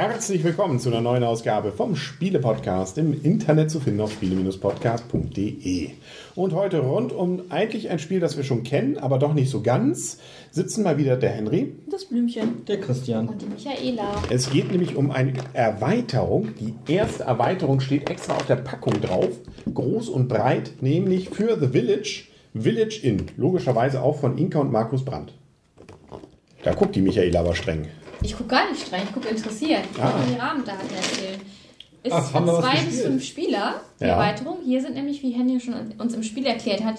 Herzlich willkommen zu einer neuen Ausgabe vom Spiele-Podcast im Internet zu finden auf spiele-podcast.de. Und heute rund um eigentlich ein Spiel, das wir schon kennen, aber doch nicht so ganz, sitzen mal wieder der Henry. Das Blümchen. Der Christian. Und die Michaela. Es geht nämlich um eine Erweiterung. Die erste Erweiterung steht extra auf der Packung drauf, groß und breit, nämlich für The Village, Village Inn. Logischerweise auch von Inka und Markus Brandt. Da guckt die Michaela aber streng. Ich gucke gar nicht streng, ich gucke interessiert. Ich Ah. nur die Rahmendaten erzählen. Ist Ach, haben wir für was zwei bis fünf Spieler die Ja. Erweiterung. Hier sind nämlich, wie Henry schon uns im Spiel erklärt hat,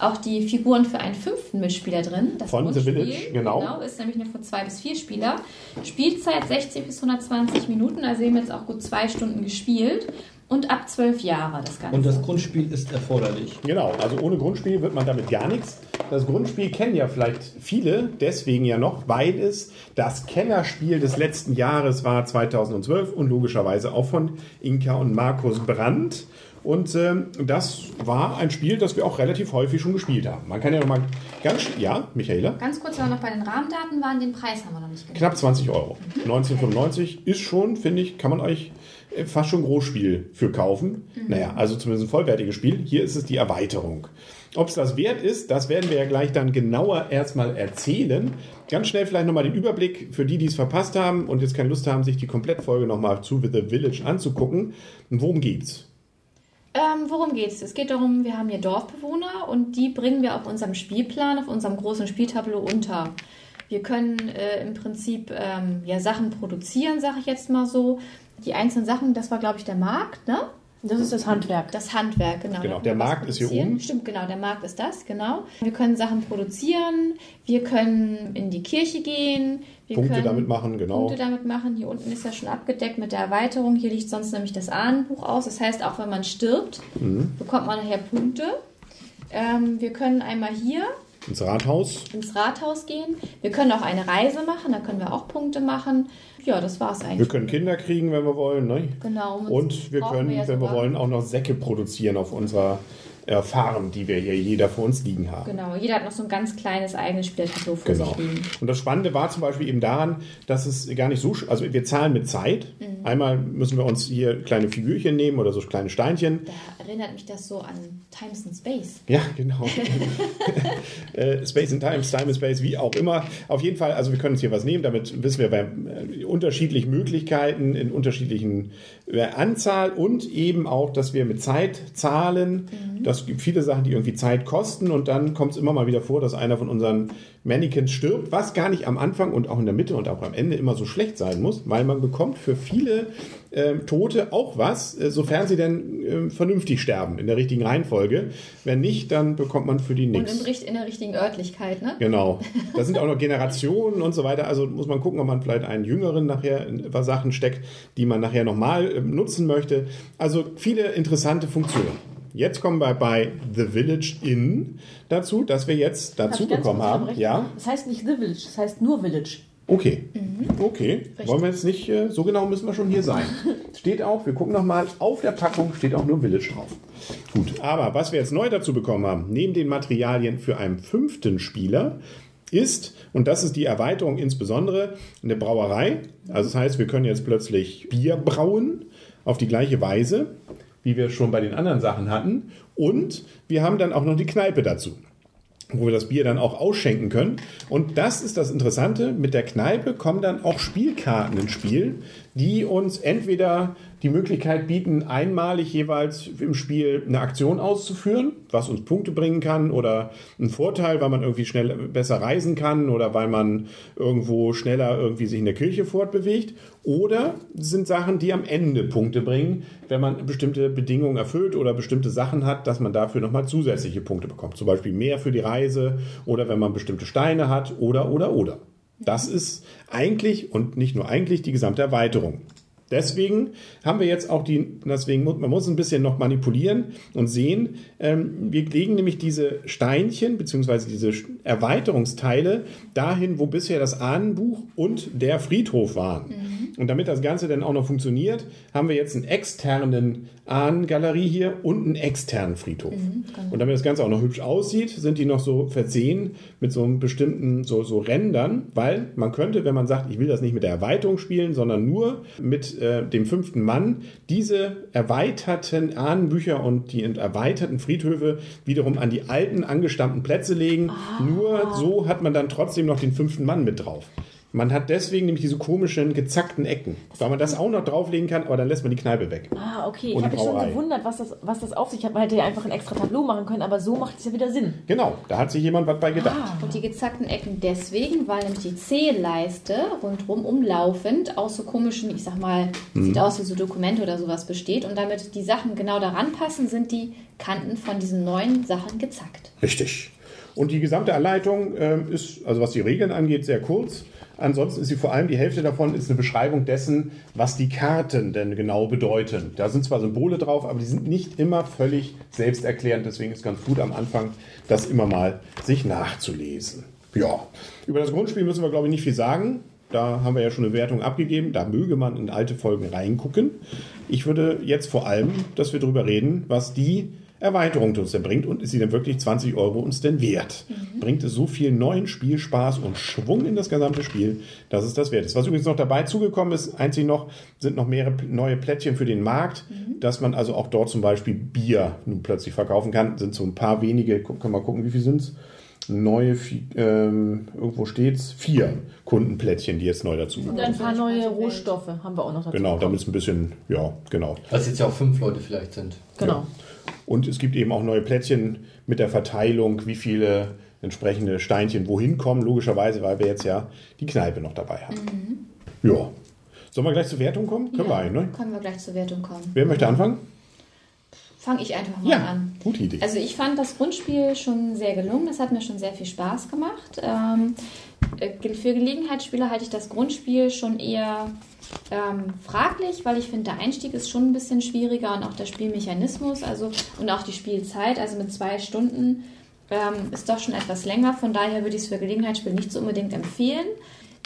auch die Figuren für einen fünften Mitspieler drin. Das Von The Grundspiel, Village, genau. Genau, ist nämlich nur für zwei bis vier Spieler. Spielzeit 60 bis 120 Minuten, also wir haben jetzt auch gut zwei Stunden gespielt. Und ab zwölf Jahre das Ganze. Und das Grundspiel ist erforderlich. Genau, also ohne Grundspiel wird man damit gar nichts. Das Grundspiel kennen ja vielleicht viele, deswegen ja noch, weil es das Kennerspiel des letzten Jahres war, 2012 und logischerweise auch von Inka und Markus Brandt. Und ähm, das war ein Spiel, das wir auch relativ häufig schon gespielt haben. Man kann ja noch mal ganz, ja, Michaela? Ganz kurz aber noch bei den Rahmendaten waren, den Preis haben wir noch nicht genannt. Knapp 20 Euro. 1995 ist schon, finde ich, kann man euch äh, fast schon Großspiel für kaufen. Naja, also zumindest ein vollwertiges Spiel. Hier ist es die Erweiterung. Ob es das wert ist, das werden wir ja gleich dann genauer erstmal erzählen. Ganz schnell vielleicht nochmal den Überblick für die, die es verpasst haben und jetzt keine Lust haben, sich die Komplettfolge nochmal zu The Village anzugucken. Worum geht's? Ähm, worum geht's? Es geht darum, wir haben hier Dorfbewohner und die bringen wir auf unserem Spielplan, auf unserem großen Spieltableau unter. Wir können äh, im Prinzip ähm, ja, Sachen produzieren, sage ich jetzt mal so. Die einzelnen Sachen, das war, glaube ich, der Markt, ne? Das ist das Handwerk. Das Handwerk, genau. Genau, der Markt ist hier oben. Stimmt, genau, der Markt ist das, genau. Wir können Sachen produzieren, wir können in die Kirche gehen, wir Punkte können damit machen, genau. Punkte damit machen. Hier unten ist ja schon abgedeckt mit der Erweiterung. Hier liegt sonst nämlich das Ahnenbuch aus. Das heißt, auch wenn man stirbt, Mhm. bekommt man nachher Punkte. Ähm, wir können einmal hier Ins Rathaus. ins Rathaus gehen. Wir können auch eine Reise machen, da können wir auch Punkte machen. Ja, das war's eigentlich. Wir können Kinder kriegen, wenn wir wollen. Ne? Genau. Und wir können, ja wenn wir wollen, auch noch Säcke produzieren auf unserer äh, Farm, die wir hier jeder vor uns liegen haben. Genau, jeder hat noch so ein ganz kleines eigenes Spieltableau vor Genau. sich liegen. Und das Spannende war zum Beispiel eben daran, dass es gar nicht so, also wir zahlen mit Zeit. Mhm. Einmal müssen wir uns hier kleine Figürchen nehmen oder so kleine Steinchen. Da erinnert mich das so an Times and Space. Ja, genau. äh, Space and Time, Time and Space, wie auch immer. Auf jeden Fall, also wir können uns hier was nehmen, damit wissen wir bei äh, unterschiedlichen Möglichkeiten, in unterschiedlichen äh, Anzahl und eben auch, dass wir mit Zeit zahlen. Das gibt viele Sachen, die irgendwie Zeit kosten und dann kommt es immer mal wieder vor, dass einer von unseren Mannequins stirbt, was gar nicht am Anfang und auch in der Mitte und auch am Ende immer so schlecht sein muss, weil man bekommt für viele ähm, Tote auch was, äh, sofern sie denn ähm, vernünftig sterben, in der richtigen Reihenfolge. Wenn nicht, dann bekommt man für die Und nichts. im, Richt- in der richtigen Örtlichkeit, ne? Genau. Da sind auch noch Generationen und so weiter. Also muss man gucken, ob man vielleicht einen Jüngeren nachher in was Sachen steckt, die man nachher nochmal äh, nutzen möchte. Also viele interessante Funktionen. Jetzt kommen wir bei The Village Inn dazu, dass wir jetzt dazu bekommen haben. Ja, Das heißt nicht The Village, das heißt nur Village. okay. Okay. Wollen wir jetzt nicht, äh, so genau müssen wir schon hier sein. Steht auch, wir gucken nochmal, auf der Packung steht auch nur Village drauf. Gut, aber was wir jetzt neu dazu bekommen haben, neben den Materialien für einen fünften Spieler, ist, und das ist die Erweiterung insbesondere, eine Brauerei. Also das heißt, wir können jetzt plötzlich Bier brauen auf die gleiche Weise, wie wir schon bei den anderen Sachen hatten. Und wir haben dann auch noch die Kneipe dazu wo wir das Bier dann auch ausschenken können. Und das ist das Interessante. Mit der Kneipe kommen dann auch Spielkarten ins Spiel, die uns entweder die Möglichkeit bieten, einmalig jeweils im Spiel eine Aktion auszuführen, was uns Punkte bringen kann oder einen Vorteil, weil man irgendwie schnell besser reisen kann oder weil man irgendwo schneller irgendwie sich in der Kirche fortbewegt. Oder sind Sachen, die am Ende Punkte bringen, wenn man bestimmte Bedingungen erfüllt oder bestimmte Sachen hat, dass man dafür nochmal zusätzliche Punkte bekommt. Zum Beispiel mehr für die Reise oder wenn man bestimmte Steine hat oder, oder, oder. Das ist eigentlich und nicht nur eigentlich die gesamte Erweiterung. Deswegen haben wir jetzt auch die, deswegen muss man muss ein bisschen noch manipulieren und sehen. Ähm, wir legen nämlich diese Steinchen beziehungsweise diese Erweiterungsteile dahin, wo bisher das Ahnenbuch und der Friedhof waren. Und damit das Ganze dann auch noch funktioniert, haben wir jetzt einen externen Ahnengalerie hier und einen externen Friedhof. Und damit das Ganze auch noch hübsch aussieht, sind die noch so versehen mit so einem bestimmten so, so Rändern, weil man könnte, wenn man sagt, ich will das nicht mit der Erweiterung spielen, sondern nur mit äh, dem fünften Mann, diese erweiterten Ahnenbücher und die erweiterten Friedhöfe wiederum an die alten angestammten Plätze legen. Nur so hat man dann trotzdem noch den fünften Mann mit drauf. Man hat deswegen nämlich diese komischen gezackten Ecken, weil man das auch noch drauflegen kann, aber dann lässt man die Kneipe weg. Ah, okay. Ich Und habe die mich schon gewundert, was das, was das auf sich hat. Man hätte ja einfach ein extra Tableau machen können, aber so macht es ja wieder Sinn. Genau, da hat sich jemand was bei gedacht. Ah. Und die gezackten Ecken deswegen, weil nämlich die C-Leiste rundherum umlaufend aus so komischen, ich sag mal, sieht aus wie so Dokumente oder sowas besteht. Und damit die Sachen genau daran passen, sind die Kanten von diesen neuen Sachen gezackt. Richtig. Und die gesamte Anleitung ähm, ist, also was die Regeln angeht, sehr kurz. Ansonsten ist sie vor allem, die Hälfte davon ist eine Beschreibung dessen, was die Karten denn genau bedeuten. Da sind zwar Symbole drauf, aber die sind nicht immer völlig selbsterklärend. Deswegen ist ganz gut am Anfang, das immer mal sich nachzulesen. Ja, über das Grundspiel müssen wir, glaube ich, nicht viel sagen. Da haben wir ja schon eine Wertung abgegeben. Da möge man in alte Folgen reingucken. Ich würde jetzt vor allem, dass wir darüber reden, was die Erweiterung uns denn bringt und ist sie denn wirklich 20 Euro uns denn wert? Bringt es so viel neuen Spielspaß und Schwung in das gesamte Spiel, dass es das wert ist. Was übrigens noch dabei zugekommen ist, einzig noch, sind noch mehrere neue Plättchen für den Markt, dass man also auch dort zum Beispiel Bier nun plötzlich verkaufen kann. Sind so ein paar wenige, können wir mal gucken, wie viel sind es? Neue, ähm, irgendwo steht's, vier Kundenplättchen, die jetzt neu dazu Und ein paar neue. Rohstoffe haben wir auch noch dazu. Genau, damit es ein bisschen, ja, genau. Was jetzt ja auch fünf Leute vielleicht sind. Genau. Und es gibt eben auch neue Plättchen mit der Verteilung, wie viele entsprechende Steinchen wohin kommen, logischerweise, weil wir jetzt ja die Kneipe noch dabei haben. Ja. Sollen wir gleich zur Wertung kommen? Können wir eigentlich, ne? Können wir gleich zur Wertung kommen. Wer möchte anfangen? Fange ich einfach mal Ja, an. gute Idee. Also ich fand das Grundspiel schon sehr gelungen. Das hat mir schon sehr viel Spaß gemacht. Ähm, äh, für Gelegenheitsspieler halte ich das Grundspiel schon eher ähm, fraglich, weil ich finde, der Einstieg ist schon ein bisschen schwieriger und auch der Spielmechanismus, also und auch die Spielzeit, also mit zwei Stunden ähm, ist doch schon etwas länger. Von daher würde ich es für Gelegenheitsspiel nicht so unbedingt empfehlen.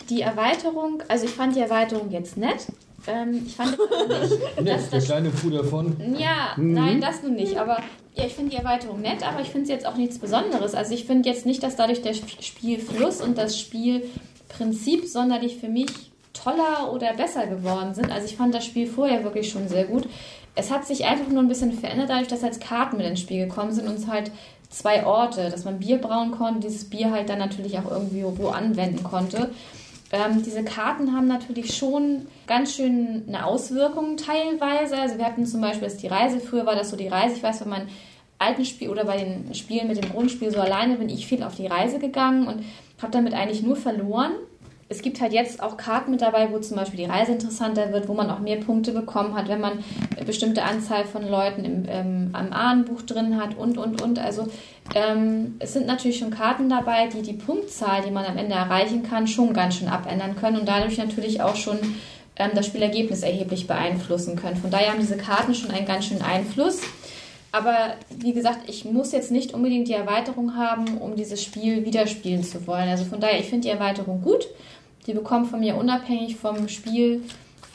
Die Erweiterung, also ich fand die Erweiterung jetzt nett. Ähm, ich fand jetzt aber nicht, Ne, dass der das kleine Bruder von. ja, nein, das nun nicht. Aber ja, ich finde die Erweiterung nett, aber ich finde sie jetzt auch nichts Besonderes. Also ich finde jetzt nicht, dass dadurch der Sp- Spielfluss und das Spielprinzip sonderlich für mich toller oder besser geworden sind. Also ich fand das Spiel vorher wirklich schon sehr gut. Es hat sich einfach nur ein bisschen verändert, dadurch, dass als Karten mit ins Spiel gekommen sind und es halt zwei Orte, dass man Bier brauen konnte, dieses Bier halt dann natürlich auch irgendwie wo anwenden konnte. Ähm, diese Karten haben natürlich schon ganz schön eine Auswirkung teilweise. Also wir hatten zum Beispiel jetzt die Reise. Früher war das so die Reise. Ich weiß, bei meinen alten Spiel oder bei den Spielen mit dem Grundspiel so alleine bin ich viel auf die Reise gegangen und habe damit eigentlich nur verloren. Es gibt halt jetzt auch Karten mit dabei, wo zum Beispiel die Reise interessanter wird, wo man auch mehr Punkte bekommen hat, wenn man eine bestimmte Anzahl von Leuten im, ähm, am Ahnenbuch drin hat und, und, und. Also ähm, es sind natürlich schon Karten dabei, die die Punktzahl, die man am Ende erreichen kann, schon ganz schön abändern können und dadurch natürlich auch schon ähm, das Spielergebnis erheblich beeinflussen können. Von daher haben diese Karten schon einen ganz schönen Einfluss. Aber wie gesagt, ich muss jetzt nicht unbedingt die Erweiterung haben, um dieses Spiel wieder spielen zu wollen. Also von daher, ich finde die Erweiterung gut. Die bekommt von mir unabhängig vom Spiel,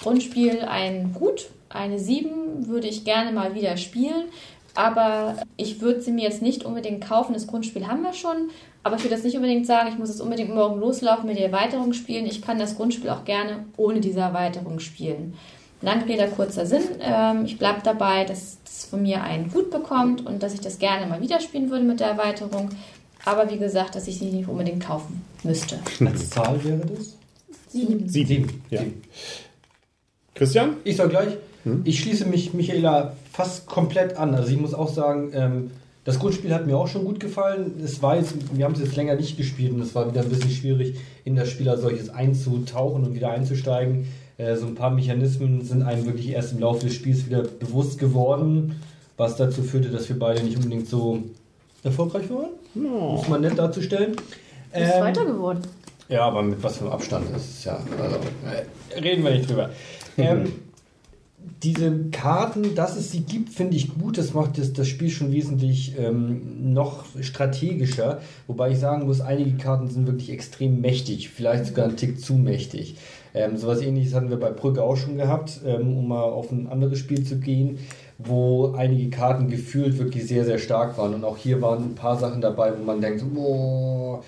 Grundspiel ein Gut. Eine 7 würde ich gerne mal wieder spielen. Aber ich würde sie mir jetzt nicht unbedingt kaufen. Das Grundspiel haben wir schon. Aber ich würde jetzt nicht unbedingt sagen, ich muss jetzt unbedingt morgen loslaufen, mit der Erweiterung spielen. Ich kann das Grundspiel auch gerne ohne diese Erweiterung spielen. Lange kurzer Sinn. Ähm, ich bleibe dabei, dass es von mir ein Gut bekommt und dass ich das gerne mal wieder spielen würde mit der Erweiterung. Aber wie gesagt, dass ich sie nicht unbedingt kaufen müsste. Als Zahl wäre das? Sieben. Sieben. Ja. Sieben. Christian? Ich sag gleich, ich schließe mich Michaela fast komplett an. Also ich muss auch sagen, ähm, das Grundspiel hat mir auch schon gut gefallen. Es war jetzt, wir haben es jetzt länger nicht gespielt und es war wieder ein bisschen schwierig, in das Spiel als solches einzutauchen und wieder einzusteigen. Äh, so ein paar Mechanismen sind einem wirklich erst im Laufe des Spiels wieder bewusst geworden, was dazu führte, dass wir beide nicht unbedingt so erfolgreich waren. Muss man nett darzustellen. Ist Ähm, weiter geworden. ja, aber mit was für einem Abstand das ist ja. Also, äh, reden wir nicht drüber. Ähm, diese Karten, dass es sie gibt, finde ich gut. Das macht das, das Spiel schon wesentlich ähm, noch strategischer. Wobei ich sagen muss, einige Karten sind wirklich extrem mächtig. Vielleicht sogar ein Tick zu mächtig. Ähm, sowas ähnliches hatten wir bei Brücke auch schon gehabt, ähm, um mal auf ein anderes Spiel zu gehen, wo einige Karten gefühlt wirklich sehr, sehr stark waren. Und auch hier waren ein paar Sachen dabei, wo man denkt, boah,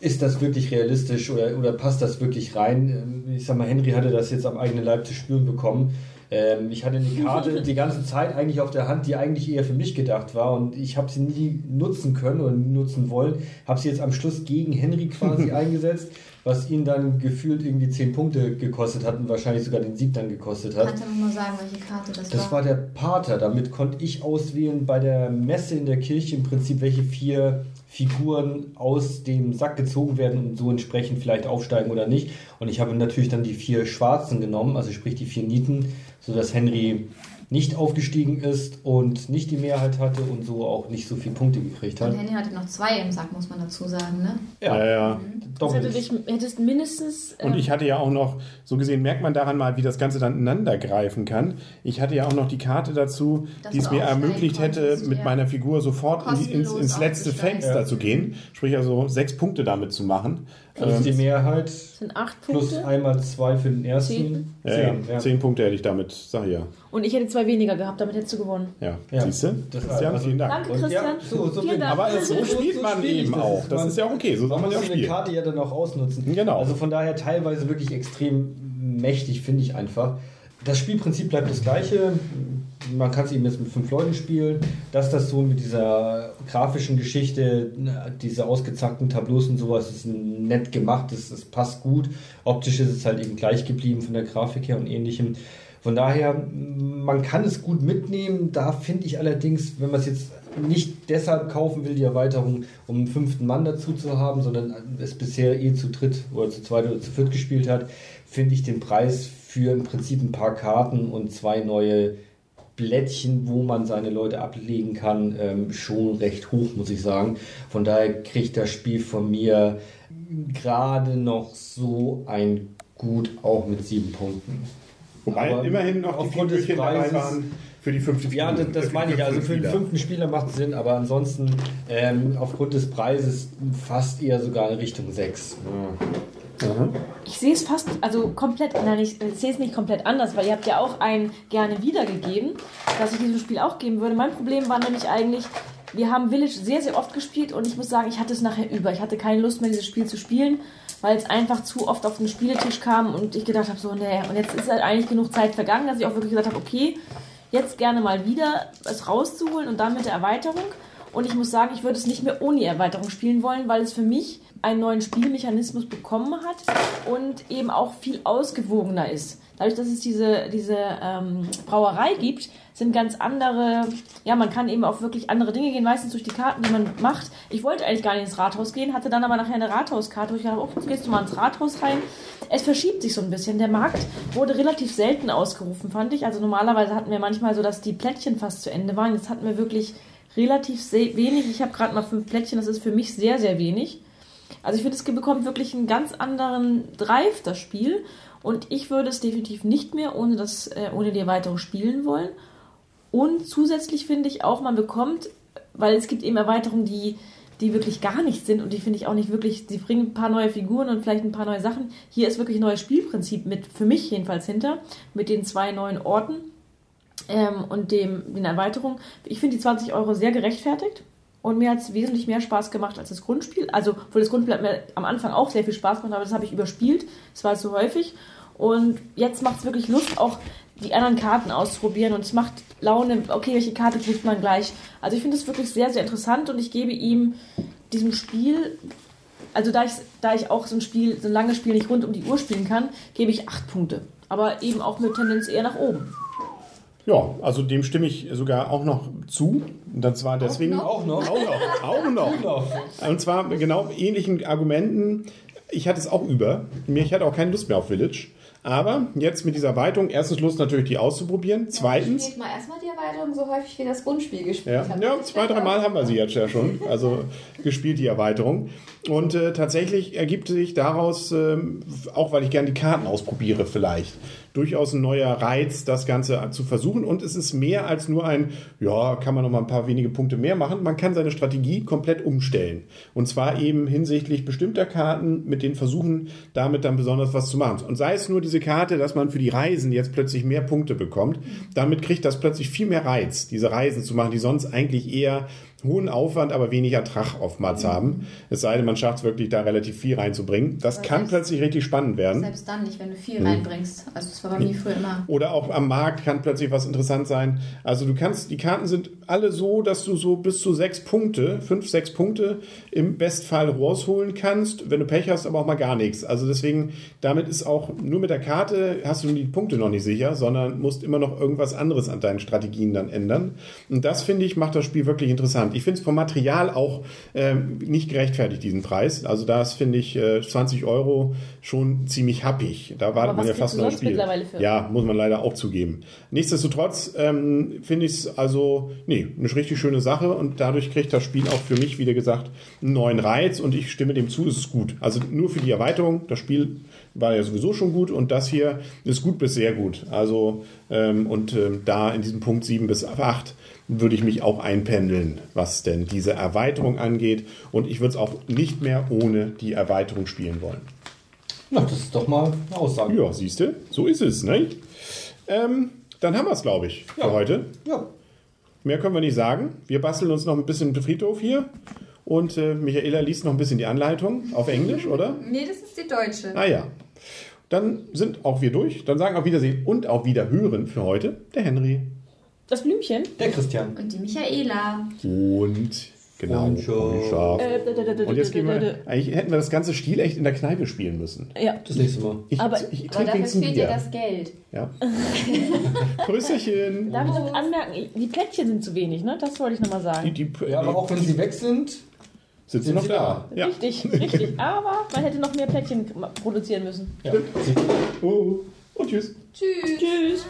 ist das wirklich realistisch oder, oder passt das wirklich rein? Ähm, Ich sag mal, Henry hatte das jetzt am eigenen Leib zu spüren bekommen. Ähm, ich hatte eine Karte die ganze Zeit eigentlich auf der Hand, die eigentlich eher für mich gedacht war und ich habe sie nie nutzen können oder nie nutzen wollen. Habe sie jetzt am Schluss gegen Henry quasi eingesetzt, was ihn dann gefühlt irgendwie 10 Punkte gekostet hat und wahrscheinlich sogar den Sieg dann gekostet hat. Kannst du mal sagen, welche Karte das, Das war der Pater. Damit konnte ich auswählen bei der Messe in der Kirche im Prinzip, welche vier Figuren aus dem Sack gezogen werden und so entsprechend vielleicht aufsteigen oder nicht. Und ich habe natürlich dann die vier Schwarzen genommen, also sprich die vier Nieten, sodass Henry nicht aufgestiegen ist und nicht die Mehrheit hatte und so auch nicht so viele Punkte gekriegt hat. Und Henny hatte noch zwei im Sack, muss man dazu sagen, ne? Ja, ja. Das hätte doppelt. dich, hättest mindestens. Und ähm, ich hatte ja auch noch, so gesehen merkt man daran mal, wie das Ganze dann ineinander greifen kann. Ich hatte ja auch noch die Karte dazu, Dass die es mir ermöglicht hätte, mit ja. meiner Figur sofort in die, ins, ins letzte. Fenster Ja. zu gehen. Sprich also sechs Punkte damit zu machen. Plus die Mehrheit sind acht plus Punkte. einmal zwei für den ersten. Zehn. Ja, ja. ja. Zehn Punkte hätte ich damit, sag ich ja. Und ich hätte zwei weniger gehabt, damit hättest du gewonnen. Ja, Ja. siehst du? Das Christian, also- vielen Dank. Danke, Christian. ja, so- so Vielen Dank. Aber so So- spielt so man eben das. auch. Das Man- ist ja okay, so soll Man ja auch muss eine spielen. Karte ja dann auch ausnutzen. Genau. Also von daher teilweise wirklich extrem mächtig, finde ich einfach. Das Spielprinzip bleibt das gleiche. Man kann es eben jetzt mit fünf Leuten spielen. Dass das so mit dieser grafischen Geschichte, diese ausgezackten Tableaus und sowas, ist nett gemacht, das, das passt gut. Optisch ist es halt eben gleich geblieben von der Grafik her und ähnlichem. Von daher, man kann es gut mitnehmen. Da finde ich allerdings, wenn man es jetzt nicht deshalb kaufen will, die Erweiterung, um einen fünften Mann dazu zu haben, sondern es bisher eh zu dritt oder zu zweit oder zu viert gespielt hat, finde ich den Preis für im Prinzip ein paar Karten und zwei neue Blättchen, wo man seine Leute ablegen kann, ähm, schon recht hoch, muss ich sagen. Von daher kriegt das Spiel von mir gerade noch so ein Gut, auch mit sieben Punkten. Wobei Aber immerhin noch die aufgrund des Figürchen dabei waren für die fünfte Ja, das, das meine ich. Also für den Spieler. fünften Spieler macht es Sinn, aber ansonsten ähm, aufgrund des Preises fast eher sogar in Richtung 6. Ich sehe es fast, also komplett, nein, ich, sehe es nicht komplett anders, weil ihr habt ja auch ein gerne wiedergegeben, dass ich diesem Spiel auch geben würde. Mein Problem war nämlich eigentlich, wir haben Village sehr, sehr oft gespielt und ich muss sagen, ich hatte es nachher über. Ich hatte keine Lust mehr, dieses Spiel zu spielen, weil es einfach zu oft auf den Spieletisch kam und ich gedacht habe, so, nee, und jetzt ist halt eigentlich genug Zeit vergangen, dass ich auch wirklich gesagt habe, okay, jetzt gerne mal wieder es rauszuholen und dann mit der Erweiterung. Und ich muss sagen, ich würde es nicht mehr ohne Erweiterung spielen wollen, weil es für mich einen neuen Spielmechanismus bekommen hat und eben auch viel ausgewogener ist. Dadurch, dass es diese, diese ähm, Brauerei gibt, sind ganz andere, ja, man kann eben auch wirklich andere Dinge gehen, meistens durch die Karten, die man macht. Ich wollte eigentlich gar nicht ins Rathaus gehen, hatte dann aber nachher eine Rathauskarte, wo ich dachte, oh, jetzt gehst du mal ins Rathaus rein. Es verschiebt sich so ein bisschen. Der Markt wurde relativ selten ausgerufen, fand ich. Also normalerweise hatten wir manchmal so, dass die Plättchen fast zu Ende waren. Jetzt hatten wir wirklich relativ wenig. Ich habe gerade mal fünf Plättchen, das ist für mich sehr, sehr wenig. Also ich finde, es bekommt wirklich einen ganz anderen Drive, das Spiel. Und ich würde es definitiv nicht mehr ohne, das, äh, ohne die Erweiterung spielen wollen. Und zusätzlich finde ich auch, man bekommt, weil es gibt eben Erweiterungen, die, die wirklich gar nicht sind und die finde ich auch nicht wirklich, sie bringen ein paar neue Figuren und vielleicht ein paar neue Sachen. Hier ist wirklich ein neues Spielprinzip mit, für mich jedenfalls hinter, mit den zwei neuen Orten ähm, und dem, den Erweiterungen. Ich finde die 20 Euro sehr gerechtfertigt. Und mir hat es wesentlich mehr Spaß gemacht als das Grundspiel. Also, obwohl das Grundspiel hat mir am Anfang auch sehr viel Spaß gemacht, aber das habe ich überspielt. Das war zu häufig. Und jetzt macht es wirklich Lust, auch die anderen Karten auszuprobieren. Und es macht Laune, okay, welche Karte kriegt man gleich. Also, ich finde es wirklich sehr, sehr interessant und ich gebe ihm diesem Spiel, also da ich, da ich auch so ein Spiel, so ein langes Spiel nicht rund um die Uhr spielen kann, gebe ich acht Punkte. Aber eben auch mit Tendenz eher nach oben. Ja, also dem stimme ich sogar auch noch zu. Und zwar deswegen. noch? Auch noch. Auch noch. Auch noch. Und zwar genau ähnlichen Argumenten. Ich hatte es auch über. Mir, ich hatte auch keine Lust mehr auf Village. Aber jetzt mit dieser Erweiterung, erstens Lust natürlich, die auszuprobieren. Zweitens, Spielt mal erstmal die Erweiterung so häufig wie das Grundspiel gespielt Ja, ja zwei, drei Mal haben wir sie jetzt ja schon. Also gespielt die Erweiterung. Und äh, tatsächlich ergibt sich daraus, ähm, auch weil ich gerne die Karten ausprobiere, vielleicht durchaus ein neuer Reiz, das Ganze zu versuchen. Und es ist mehr als nur ein, ja, kann man noch mal ein paar wenige Punkte mehr machen. Man kann seine Strategie komplett umstellen. Und zwar eben hinsichtlich bestimmter Karten mit den Versuchen, damit dann besonders was zu machen. Und sei es nur diese Karte, dass man für die Reisen jetzt plötzlich mehr Punkte bekommt. Damit kriegt das plötzlich viel mehr Reiz, diese Reisen zu machen, die sonst eigentlich eher hohen Aufwand, aber wenig Ertrag oftmals haben. Es sei denn, man schafft es wirklich, da relativ viel reinzubringen. Das Aber kann selbst- plötzlich richtig spannend werden. Selbst dann nicht, wenn du viel reinbringst. Also das war bei mir früher immer. Oder auch am Markt kann plötzlich was interessant sein. Also du kannst, die Karten sind alle so, dass du so bis zu sechs Punkte, fünf, sechs Punkte im Bestfall rausholen kannst. Wenn du Pech hast, aber auch mal gar nichts. Also deswegen, damit ist auch nur mit der Karte hast du die Punkte noch nicht sicher, sondern musst immer noch irgendwas anderes an deinen Strategien dann ändern. Und das finde ich, macht das Spiel wirklich interessant. Ich finde es vom Material auch ähm, nicht gerechtfertigt, diesen Preis. Also das finde ich äh, 20 Euro schon ziemlich happig. Da wartet man ja fast noch ein Spiel. Ja, muss man leider auch zugeben. Nichtsdestotrotz ähm, finde ich es also, nee, eine richtig schöne Sache und dadurch kriegt das Spiel auch für mich, wie gesagt, einen neuen Reiz und ich stimme dem zu, es ist gut. Also nur für die Erweiterung, das Spiel war ja sowieso schon gut und das hier ist gut bis sehr gut. Also ähm, und ähm, da in diesem Punkt 7 bis 8 würde ich mich auch einpendeln, was denn diese Erweiterung angeht und ich würde es auch nicht mehr ohne die Erweiterung spielen wollen. Na, das ist doch mal eine Aussage. Ja, siehst du, so ist es, ne? Ähm, dann haben wir es, glaube ich, für Ja. heute. Ja. Mehr können wir nicht sagen. Wir basteln uns noch ein bisschen Friedhof hier. Und äh, Michaela liest noch ein bisschen die Anleitung auf Englisch, oder? Nee, das ist die deutsche. Ah ja. Dann sind auch wir durch. Dann sagen auf Wiedersehen und auf Wiederhören für heute der Henry. Das Blümchen? Der Christian. Und die Michaela. Und genau. Freundschaft. Freundschaft. Äh, Und jetzt gehen wir. Eigentlich hätten wir das ganze Stil echt in der Kneipe spielen müssen. Ja. Das nächste Mal. Ich, Aber- ich Aber trinke dafür fehlt dir das Geld. Ja. Prösterchen. Darf ich noch anmerken, die Plättchen sind zu wenig, ne? Das wollte ich nochmal Die, sagen. die, Ja, aber auch wenn sie weg sind, sind sie sind noch sie da. Ja. Richtig, richtig. Aber man hätte noch mehr Plättchen produzieren müssen. ja. Oh, und tschüss. Tschüss. Tschüss.